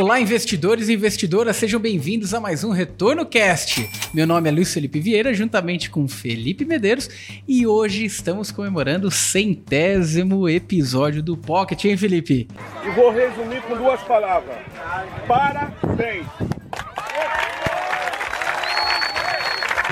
Olá, investidores e investidoras, sejam bem-vindos a mais um Retorno Cast. Meu nome é Luiz Felipe Vieira, juntamente com Felipe Medeiros, e hoje estamos comemorando o centésimo episódio do Pocket, hein, Felipe? E vou resumir com duas palavras: parabéns.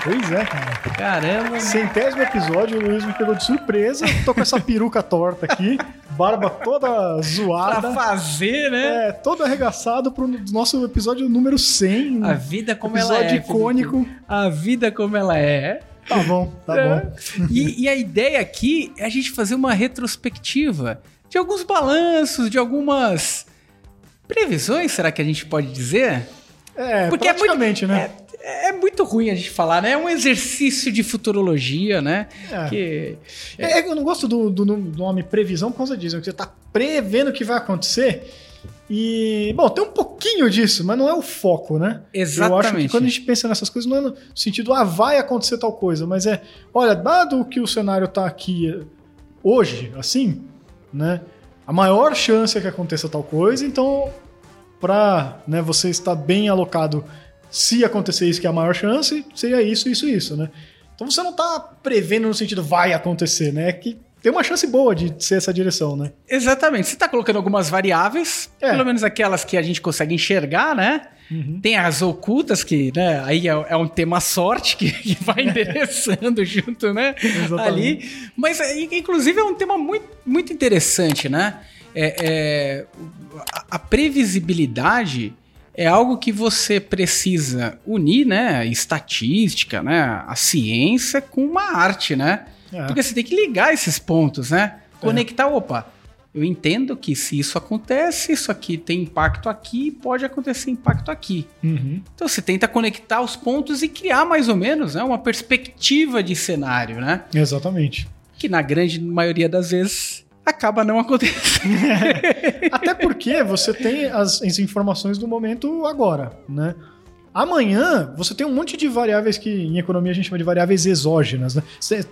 Pois é, cara. Caramba. Centésimo episódio, o Luiz me pegou de surpresa. Tô com essa peruca torta aqui, barba toda zoada. Pra fazer, né? É, todo arregaçado pro nosso episódio número 100. A vida como ela é. Episódio icônico. Felipe. A vida como ela é. Tá bom, tá é. bom. E, e a ideia aqui é a gente fazer uma retrospectiva de alguns balanços, de algumas previsões, será que a gente pode dizer? É, Porque praticamente, é muito, né? É, é, muito ruim a gente falar, né? É um exercício de futurologia, né? É. Que, é. eu não gosto do, do, nome previsão por causa disso, que você tá prevendo o que vai acontecer. E, bom, tem um pouquinho disso, mas não é o foco, né? Exatamente. Eu acho que quando a gente pensa nessas coisas, não é no sentido, ah, vai acontecer tal coisa, mas é, olha, dado que o cenário tá aqui hoje, assim, né? A maior chance é que aconteça tal coisa, então para né, você estar bem alocado se acontecer isso, que é a maior chance, seria isso, isso, isso, né? Então você não está prevendo no sentido vai acontecer, né? É que tem uma chance boa de ser essa direção, né? Exatamente. Você está colocando algumas variáveis, é. pelo menos aquelas que a gente consegue enxergar, né? Uhum. Tem as ocultas, que né, aí é, é, um tema sorte que, que vai endereçando junto, né? Exatamente. Ali. Mas, inclusive, é um tema muito, muito interessante, né? É, é a previsibilidade é algo que você precisa unir, né? Estatística, né? A ciência com uma arte, né? É. Porque você tem que ligar esses pontos, né? Conectar, é. opa, eu entendo que se isso acontece, isso aqui tem impacto aqui, pode acontecer impacto aqui. Uhum. Então você tenta conectar os pontos e criar mais ou menos né, uma perspectiva de cenário, né? Exatamente. Que na grande maioria das vezes acaba não acontecendo. Até porque você tem as, as, informações do momento agora, né? Amanhã você tem um monte de variáveis que em economia a gente chama de variáveis exógenas, né?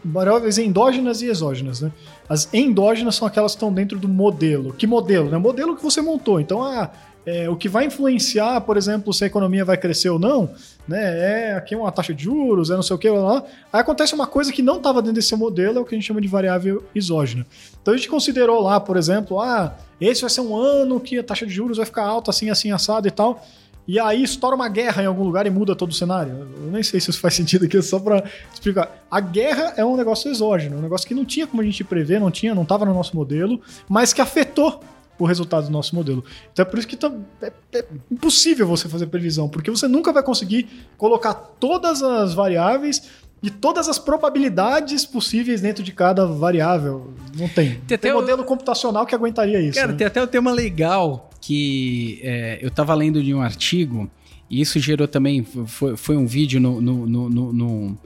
Variáveis endógenas e exógenas, né? As endógenas são aquelas que estão dentro do modelo. Que modelo? Né? O modelo que você montou. Então, ah, é, o que vai influenciar, por exemplo, se a economia vai crescer ou não, né? É aqui uma taxa de juros, é não sei o que, lá, lá. Aí acontece uma coisa que não estava dentro desse modelo, é o que a gente chama de variável exógena. Então a gente considerou lá, por exemplo, ah, esse vai ser um ano que a taxa de juros vai ficar alta, assim, assim, assado e tal. E aí estoura uma guerra em algum lugar e muda todo o cenário. Eu nem sei se isso faz sentido aqui, só para explicar. A guerra é um negócio exógeno, um negócio que não tinha como a gente prever, não tinha, não estava no nosso modelo, mas que afetou o resultado do nosso modelo. Então é por isso que tá, é, é, impossível você fazer previsão, porque você nunca vai conseguir colocar todas as variáveis e todas as probabilidades possíveis dentro de cada variável. Não tem. Tem, tem modelo o... computacional que aguentaria isso. Cara, né? tem até o tema legal que é, eu estava lendo de um artigo e isso gerou também, foi, foi um vídeo no, no, no, no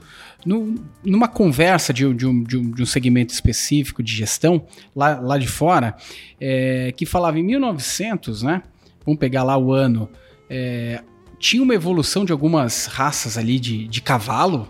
no, numa conversa de, de, um, de, um, de, um, segmento específico de gestão, lá, lá de fora, é, que falava em 1900, né? Vamos pegar lá o ano. É, tinha uma evolução de algumas raças ali de, cavalo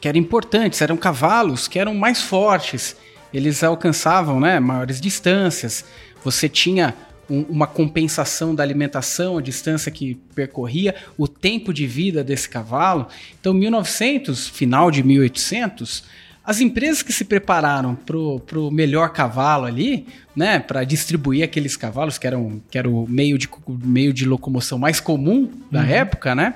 que eram importantes, eram cavalos que eram mais fortes, eles alcançavam né, maiores distâncias. Você tinha um, uma compensação da alimentação, a distância que percorria, o tempo de vida desse cavalo. Então, 1900, final de 1800, as empresas que se prepararam para o melhor cavalo ali, né, para distribuir aqueles cavalos que eram que era o meio de, meio de locomoção mais comum da uhum. época, né,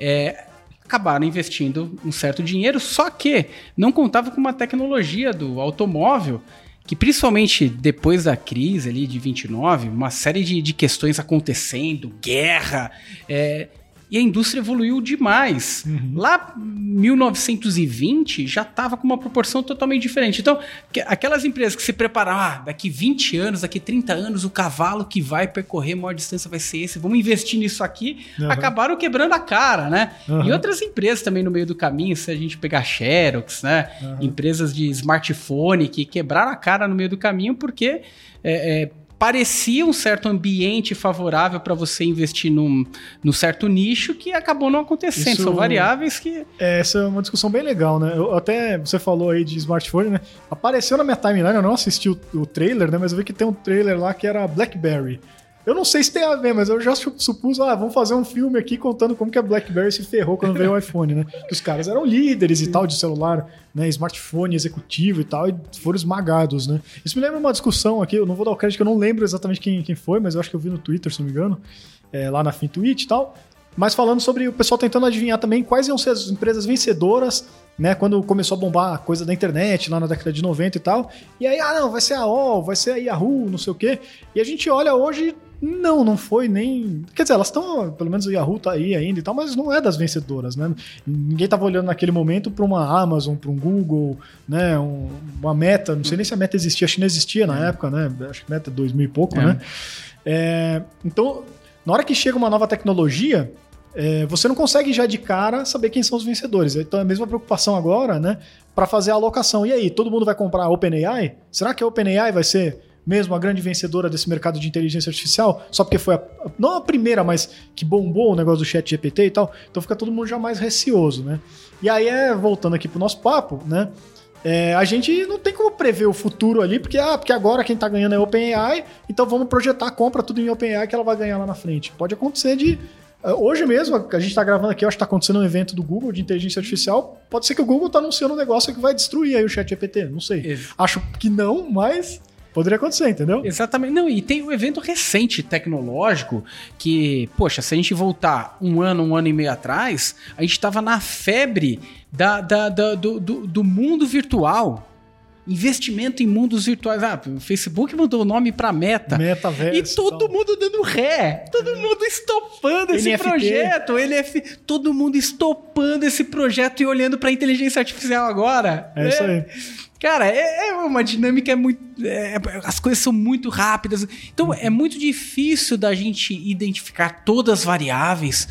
é, acabaram investindo um certo dinheiro, só que não contava com uma tecnologia do automóvel que principalmente depois da crise ali de 29, uma série de, de questões acontecendo, guerra, é, e a indústria evoluiu demais. Uhum. Lá, 1920, já estava com uma proporção totalmente diferente. Então, aquelas empresas que se prepararam, ah, daqui 20 anos, daqui 30 anos, o cavalo que vai percorrer maior distância vai ser esse, vamos investir nisso aqui, uhum. acabaram quebrando a cara, né? Uhum. E outras empresas também no meio do caminho, se a gente pegar Xerox, né? Empresas de smartphone que quebraram a cara no meio do caminho porque... É, é, parecia um certo ambiente favorável para você investir num, num certo nicho que acabou não acontecendo. Isso, São variáveis que. É, essa é uma discussão bem legal, né? Eu, até você falou aí de smartphone, né? Apareceu na minha timeline, eu não assisti o, o trailer, né? Mas eu vi que tem um trailer lá que era BlackBerry. Eu não sei se tem a ver, mas eu já supus, ah, vamos fazer um filme aqui contando como que a BlackBerry se ferrou quando veio o iPhone, né? Que os caras eram líderes e tal de celular, né? Smartphone executivo e tal, e foram esmagados, né? Isso me lembra uma discussão aqui, eu não vou dar o crédito, que eu não lembro exatamente quem, quem foi, mas eu acho que eu vi no Twitter, se não me engano, é, lá na FinTwitch e tal. Mas falando sobre o pessoal tentando adivinhar também quais iam ser as empresas vencedoras né? Quando começou a bombar a coisa da internet lá na década de 90 e tal. E aí, ah, não, vai ser a OL, vai ser a Yahoo, não sei o quê. E a gente olha hoje, não, não foi nem. Quer dizer, elas estão, pelo menos o Yahoo tá aí ainda e tal, mas não é das vencedoras, né? Ninguém tava olhando naquele momento para uma Amazon, para um Google, né? Um, uma Meta, não sei nem se a Meta existia, que não existia na é. época, né? Acho que Meta é 2000 e pouco, é. né? É, então, na hora que chega uma nova tecnologia, é, você não consegue já de cara saber quem são os vencedores. Então é a mesma preocupação agora, né? Para fazer a alocação. E aí, todo mundo vai comprar a OpenAI? Será que a OpenAI vai ser mesmo a grande vencedora desse mercado de inteligência artificial? Só porque foi a, não a primeira, mas que bombou o negócio do chat GPT e tal. Então fica todo mundo já mais receoso, né? E aí é, voltando aqui pro nosso papo, né? É, a gente não tem como prever o futuro ali, porque, ah, porque agora quem está ganhando é OpenAI, então vamos projetar, compra tudo em OpenAI que ela vai ganhar lá na frente. Pode acontecer de é, hoje mesmo, a gente está gravando aqui, acho que está acontecendo um evento do Google de inteligência artificial. Pode ser que o Google está anunciando um negócio que vai destruir aí o chat GPT, não sei. Acho que não, mas poderia acontecer, entendeu? Exatamente. Não, e tem um evento recente tecnológico que, poxa, se a gente voltar um ano, um ano e meio atrás, a gente estava na febre da, da, da do, do, do mundo virtual investimento em mundos virtuais. Ah, o Facebook mudou o nome para Meta. Metaverso. E todo mundo dando ré. Todo mundo estopando esse NFT. projeto. NF, todo mundo estopando esse projeto e olhando para inteligência artificial agora. É, é isso aí. Cara, é, é uma dinâmica é muito. É, as coisas são muito rápidas. Então é muito difícil da gente identificar todas as variáveis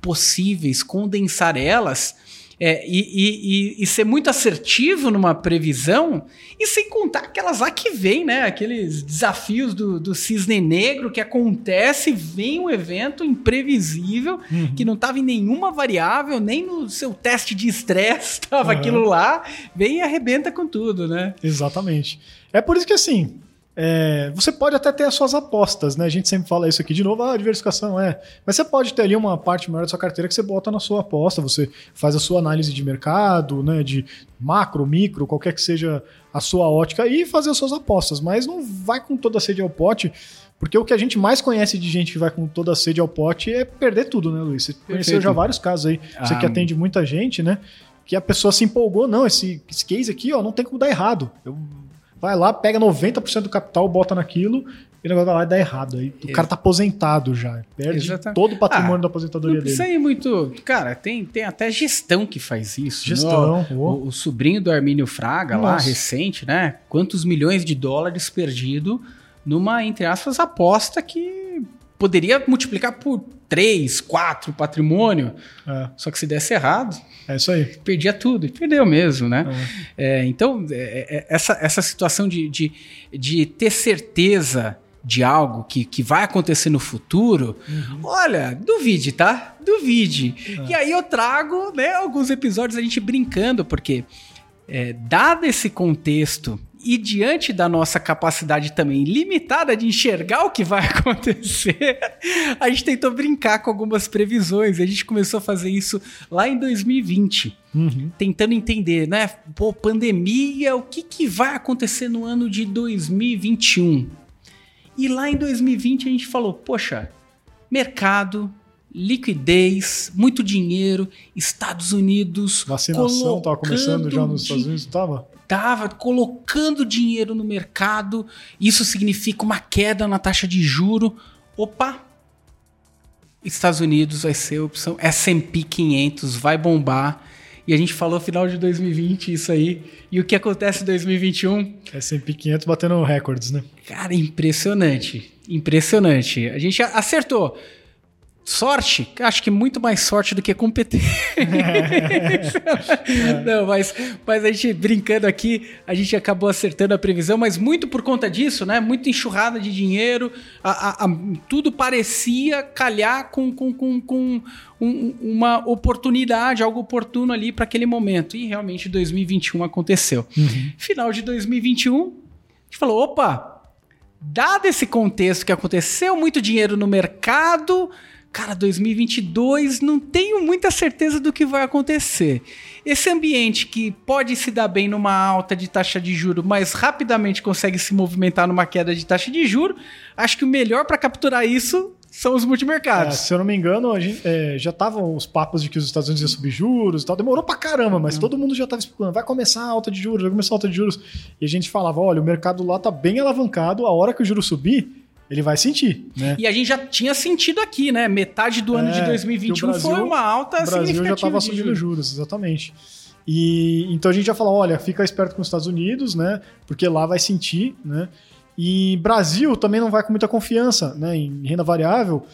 possíveis, condensar elas é, e, e, e, ser muito assertivo numa previsão, e sem contar aquelas lá que vem, né? Aqueles desafios do, do cisne negro que acontece, vem um evento imprevisível, uhum. que não estava em nenhuma variável, nem no seu teste de estresse estava uhum. aquilo lá, vem e arrebenta com tudo, né? Exatamente. É por isso que assim, é, você pode até ter as suas apostas, né? A gente sempre fala isso aqui de novo, ah, diversificação é. Mas você pode ter ali uma parte maior da sua carteira que você bota na sua aposta, você faz a sua análise de mercado, né? De macro, micro, qualquer que seja a sua ótica e fazer as suas apostas. Mas não vai com toda a sede ao pote, porque o que a gente mais conhece de gente que vai com toda a sede ao pote é perder tudo, né, Luiz? Você Perfeito. conheceu já vários casos aí, você ah, que atende muita gente, né? Que a pessoa se empolgou, não, esse, esse case aqui, ó, não tem como dar errado. Eu vai lá, pega 90% do capital, bota naquilo e o negócio vai lá e dá errado. Aí o cara tá aposentado já. Perde Exatamente. todo o patrimônio ah, da aposentadoria dele. Isso aí muito. Cara, tem, tem até gestão que faz isso. Gestão. No, o, o, sobrinho do Armínio Fraga, Nossa. lá, recente, né? Quantos milhões de dólares perdido numa, entre aspas, aposta que poderia multiplicar por 3, 4 patrimônio. É. Só que se desse errado. É isso aí. Perdia tudo. E perdeu mesmo, né? É. É, então, é, é, essa, essa situação de, de, de ter certeza de algo que, que vai acontecer no futuro, uhum. olha, duvide, tá? Duvide. É. E aí eu trago né, alguns episódios a gente brincando, porque é, dado esse contexto e diante da nossa capacidade também limitada de enxergar o que vai acontecer, a gente tentou brincar com algumas previsões. A gente começou a fazer isso lá em 2020, uhum. tentando entender, né? Pô, pandemia, o que, que vai acontecer no ano de 2021? E lá em 2020 a gente falou, poxa, mercado, liquidez, muito dinheiro, Estados Unidos. Vacinação estava começando já nos Estados Unidos, estava? Estava colocando dinheiro no mercado. Isso significa uma queda na taxa de juro. Opa! Estados Unidos vai ser a opção. S&P 500 vai bombar. E a gente falou final de 2020 isso aí. E o que acontece em 2021? S&P 500 batendo recordes, né? Cara, impressionante. Impressionante. A gente acertou. Sorte? Acho que muito mais sorte do que competência. Não, mas, mas a gente brincando aqui, a gente acabou acertando a previsão, mas muito por conta disso, né? Muita enxurrada de dinheiro, a, a, a, tudo parecia calhar com, com, com, com um, uma oportunidade, algo oportuno ali para aquele momento. E realmente 2021 aconteceu. Uhum. Final de 2021, a gente falou: opa, dado esse contexto que aconteceu muito dinheiro no mercado, cara, 2022 não tenho muita certeza do que vai acontecer. Esse ambiente que pode se dar bem numa alta de taxa de juro, mas rapidamente consegue se movimentar numa queda de taxa de juro, acho que o melhor para capturar isso são os multimercados. É, se eu não me engano, a gente, é, já estavam os papos de que os Estados Unidos iam subir juros e tal. Demorou pra caramba, mas uhum. todo mundo já estava explicando. Vai começar a alta de juros, vai começar a alta de juros. E a gente falava: olha, o mercado lá tá bem alavancado, a hora que o juro subir, ele vai sentir. Né? E a gente já tinha sentido aqui, né? Metade do ano de 2021 Brasil, foi uma alta O Brasil já estava subindo juros. juros, exatamente. E então a gente já falou, olha, fica esperto com os Estados Unidos, né? Porque lá vai sentir, né? E Brasil também não vai com muita confiança, né, em renda variável,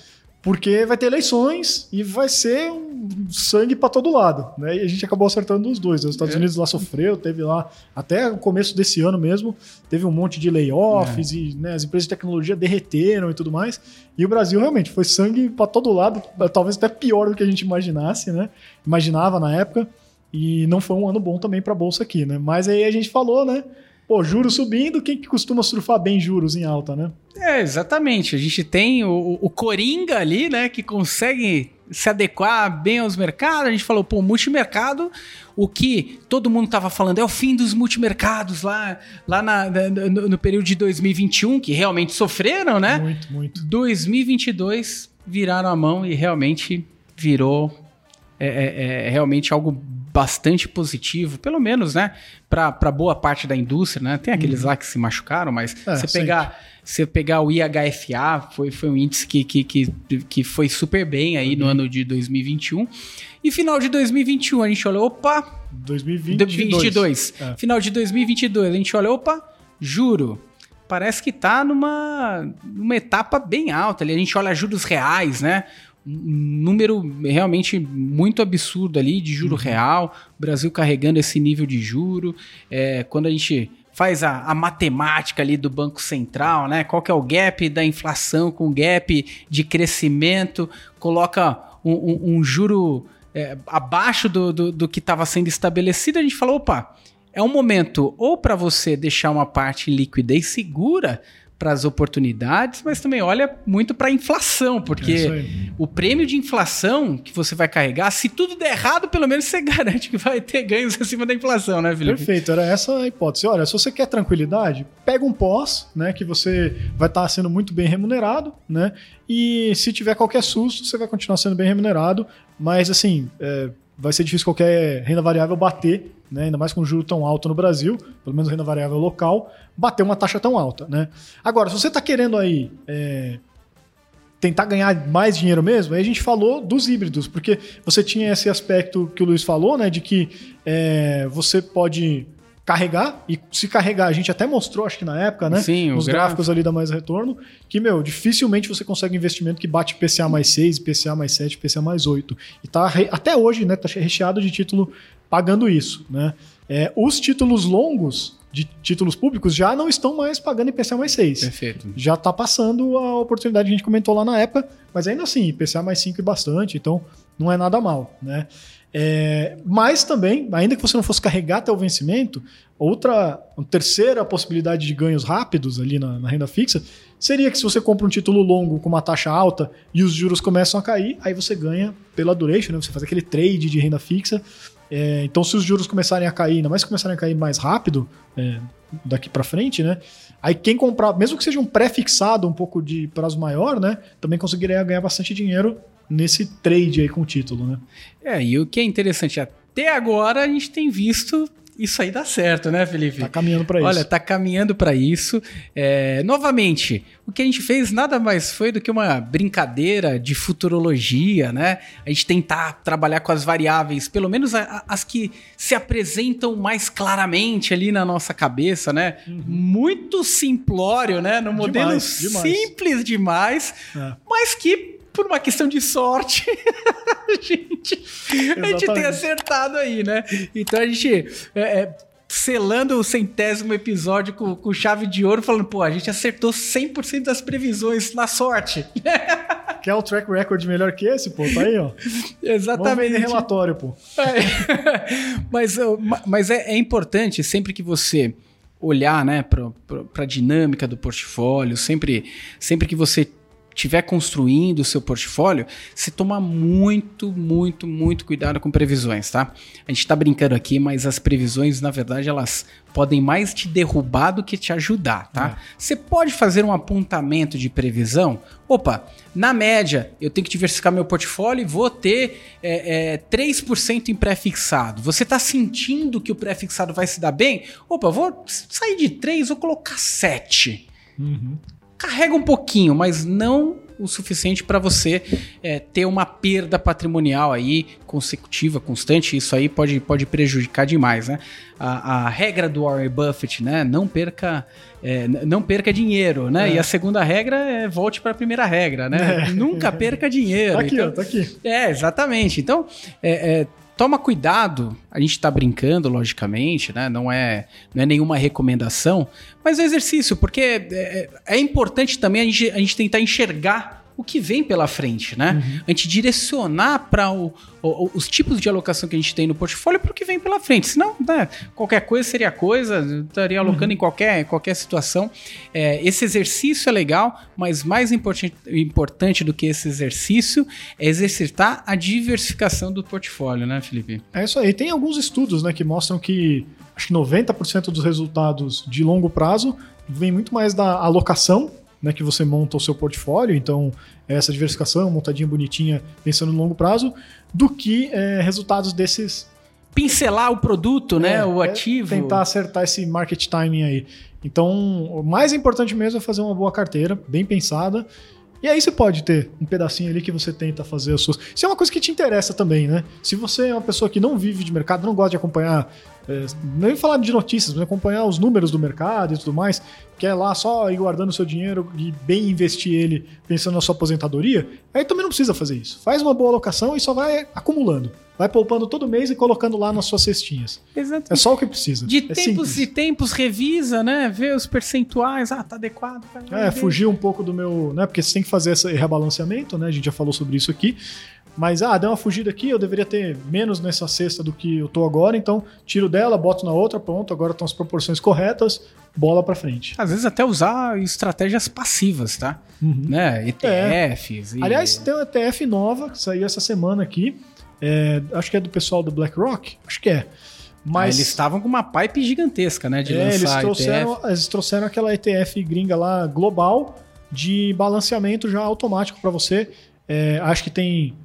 porque vai ter eleições e vai ser um sangue para todo lado, né? E a gente acabou acertando os dois. Os Estados é. Unidos lá sofreu, teve lá até o começo desse ano mesmo, teve um monte de layoffs é. e né, as empresas de tecnologia derreteram e tudo mais. E o Brasil realmente foi sangue para todo lado, talvez até pior do que a gente imaginasse, né? Imaginava na época. E não foi um ano bom também para a bolsa aqui, né? Mas aí a gente falou, né? Pô, juros subindo, quem que costuma surfar bem juros em alta, né? É, exatamente. A gente tem o, o Coringa ali, né, que consegue se adequar bem aos mercados. A gente falou, pô, multimercado, o que todo mundo estava falando é o fim dos multimercados lá, lá na, no, no, período de 2021, que realmente sofreram, né? Muito, muito. 2022 viraram a mão e realmente virou é, é, é realmente algo bastante positivo, pelo menos, né, para boa parte da indústria, né? Tem aqueles uhum. lá que se machucaram, mas é, você pegar você pegar o IHFA, foi, foi um índice que, que, que, que foi super bem aí uhum. no ano de 2021. E final de 2021 a gente olhou, opa, 2022. É. Final de 2022 a gente olha, opa, juro, parece que tá numa, numa etapa bem alta ali. A gente olha juros reais, né? Um número realmente muito absurdo ali de juro uhum. real, Brasil carregando esse nível de juro. É, quando a gente faz a, a, matemática ali do Banco Central, né? Qual que é o gap da inflação com o gap de crescimento, coloca um, um, um juro é, abaixo do, do, do que estava sendo estabelecido, a gente falou, opa, é um momento ou para você deixar uma parte em liquidez segura para as oportunidades, mas também olha muito para a inflação, porque é o prêmio de inflação que você vai carregar, se tudo der errado, pelo menos você garante que vai ter ganhos acima da inflação, né, Felipe? Perfeito, era essa a hipótese. Olha, se você quer tranquilidade, pega um pós, né, que você vai estar tá sendo muito bem remunerado, né, e se tiver qualquer susto, você vai continuar sendo bem remunerado, mas assim, é, vai ser difícil qualquer renda variável bater, né, ainda mais com um juro tão alto no Brasil, pelo menos renda variável local, bater uma taxa tão alta. Né? Agora, se você está querendo aí é, tentar ganhar mais dinheiro mesmo, aí a gente falou dos híbridos, porque você tinha esse aspecto que o Luiz falou, né, de que é, você pode carregar, e se carregar, a gente até mostrou, acho que na época, né? Sim, Nos gráficos ali da Mais Retorno, que, meu, dificilmente você consegue investimento que bate PCA mais 6, PCA mais 7, PCA mais 8. E tá até hoje, né? Tá recheado de título pagando isso, né? É, os títulos longos de títulos públicos já não estão mais pagando IPCA mais 6. Perfeito. Já está passando a oportunidade que a gente comentou lá na época, mas ainda assim, IPCA mais 5 e bastante, então não é nada mal, né? É, mas também, ainda que você não fosse carregar até o vencimento, outra, terceira possibilidade de ganhos rápidos ali na, na, renda fixa seria que se você compra um título longo com uma taxa alta e os juros começam a cair, aí você ganha pela duration, né? você faz aquele trade de renda fixa. É, então, se os juros começarem a cair, ainda mais se começarem a cair mais rápido é, daqui para frente, né? Aí quem comprar, mesmo que seja um pré-fixado, um pouco de prazo maior, né? Também conseguiria ganhar bastante dinheiro nesse trade aí com o título, né? É, e o que é interessante, até agora a gente tem visto isso aí dar certo, né, Felipe? Tá caminhando para isso. Olha, tá caminhando para isso. É, novamente, o que a gente fez nada mais foi do que uma brincadeira de futurologia, né? A gente tentar trabalhar com as variáveis, pelo menos as que se apresentam mais claramente ali na nossa cabeça, né? Uhum. Muito simplório, né? No modelo demais, demais. simples demais, é. mas que por uma questão de sorte, a, gente, a gente tem acertado aí, né? Então a gente. É, é, selando o centésimo episódio com, com, chave de ouro, falando, pô, a gente acertou 100% das previsões na sorte. Quer o track record melhor que esse, pô? Tá aí, ó. Exatamente. Vamos relatório, pô. É. mas mas é, é importante, sempre que você olhar né, para a dinâmica do portfólio, sempre, sempre que você estiver construindo o seu portfólio, se tomar muito, muito, muito cuidado com previsões, tá? A gente está brincando aqui, mas as previsões, na verdade, elas podem mais te derrubar do que te ajudar, tá? É. Você pode fazer um apontamento de previsão. Opa, na média, eu tenho que diversificar meu portfólio e vou ter é, é, 3% em pré-fixado. Você está sentindo que o pré-fixado vai se dar bem? Opa, vou sair de 3, vou colocar 7. Uhum carrega um pouquinho, mas não o suficiente para você é, ter uma perda patrimonial aí consecutiva, constante. Isso aí pode, pode prejudicar demais, né? A, a regra do Warren Buffett, né? Não perca, é, não perca dinheiro, né? É. E a segunda regra é volte para a primeira regra, né? É. Nunca perca dinheiro. Tá aqui, então, ó, tá aqui. É, exatamente. Então, é, é toma cuidado. A gente está brincando, logicamente, né? Não é, não é nenhuma recomendação, mas é exercício, porque é, é, é importante também a gente, a gente tentar enxergar o que vem pela frente, né? Uhum. A gente direcionar para os tipos de alocação que a gente tem no portfólio para o que vem pela frente. Senão, né, qualquer coisa seria coisa, estaria alocando uhum. em qualquer, qualquer situação. É, esse exercício é legal, mas mais importante, importante do que esse exercício é exercitar a diversificação do portfólio, né, Felipe? É isso aí. Tem alguns estudos né, que mostram que acho que 90% dos resultados de longo prazo vem muito mais da alocação né, que você monta o seu portfólio, então essa diversificação montadinha bonitinha, pensando no longo prazo, do que é, resultados desses. Pincelar o produto, né? É, o é ativo. tentar acertar esse market timing aí. Então, o mais importante mesmo é fazer uma boa carteira, bem pensada. E aí você pode ter um pedacinho ali que você tenta fazer as suas. Isso é uma coisa que te interessa também, né? Se você é uma pessoa que não vive de mercado, não gosta de acompanhar é, nem falar de notícias, mas acompanhar os números do mercado e tudo mais, quer lá só ir guardando seu dinheiro e bem investir ele pensando na sua aposentadoria, aí também não precisa fazer isso. Faz uma boa alocação e só vai acumulando. Vai poupando todo mês e colocando lá nas suas cestinhas. Exatamente. É só o que precisa. De é tempos simples. e tempos revisa, né? Vê os percentuais. Ah, tá adequado. Tá é, fugir um pouco do meu. né? Porque você tem que fazer esse rebalanceamento, né? A gente já falou sobre isso aqui. Mas, ah, deu uma fugida aqui, eu deveria ter menos nessa cesta do que eu tô agora, então tiro dela, boto na outra, pronto, agora estão as proporções corretas, bola para frente. Às vezes até usar estratégias passivas, tá? Uhum. Né? ETFs. É. E... Aliás, tem uma ETF nova que saiu essa semana aqui, é, acho que é do pessoal do BlackRock, acho que é. Mas ah, eles estavam com uma pipe gigantesca, né, de é, lançar eles trouxeram, ETF. eles trouxeram aquela ETF gringa lá global de balanceamento já automático para você. É, acho que tem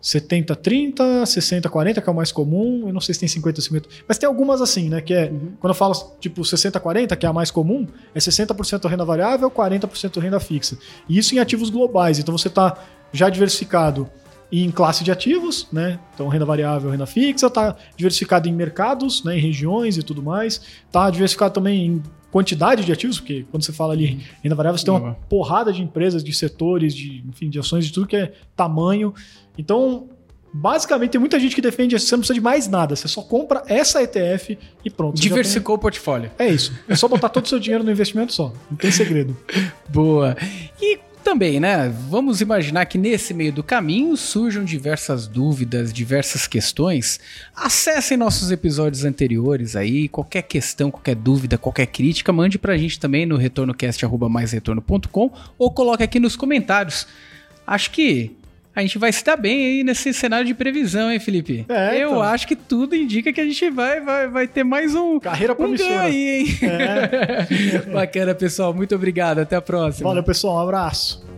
70, 30, 60, 40, que é o mais comum. Eu não sei se tem 50, 50. Mas tem algumas assim, né? Que é. Uhum. Quando eu falo tipo 60, 40, que é a mais comum, é 60% renda variável, 40% renda fixa. E isso em ativos globais. Então você está já diversificado em classe de ativos, né? Então renda variável, renda fixa, está diversificado em mercados, né? Em regiões e tudo mais. Está diversificado também em quantidade de ativos, porque quando você fala ali renda variável, você tem uma porrada de empresas, de setores, de, enfim, de ações, de tudo que é tamanho. Então, basicamente, tem muita gente que defende você não precisa de mais nada. Você só compra essa ETF e pronto. Diversificou tem... o portfólio. É isso. É só botar todo o seu dinheiro no investimento só. Não tem segredo. Boa. E também, né? Vamos imaginar que nesse meio do caminho surjam diversas dúvidas, diversas questões. Acessem nossos episódios anteriores aí. Qualquer questão, qualquer dúvida, qualquer crítica, mande pra gente também no retornocast.com ou coloque aqui nos comentários. Acho que a gente vai se dar bem aí nesse cenário de previsão, hein, Felipe? É, Eu então. acho que tudo indica que a gente vai, vai, vai ter mais um. Carreira promissora. Um aí, hein? É. Bacana, pessoal. Muito obrigado. Até a próxima. Valeu, pessoal. Um abraço.